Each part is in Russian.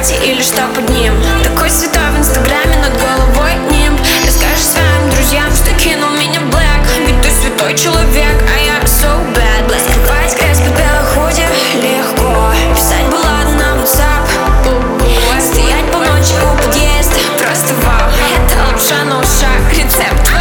кровати или что под ним Такой святой в инстаграме над головой ним Расскажешь своим друзьям, что кинул меня Блэк. Ведь ты святой человек, а я so bad. Блэк скрывать грязь под белых худи легко. Писать баллады на WhatsApp. Стоять по ночи у подъезда, просто вау Это лапша на ушах, рецепт.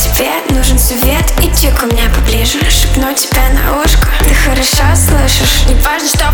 Тебе нужен свет, иди ко мне поближе Шепну тебя на ушко Ты хорошо слышишь? Не важно, что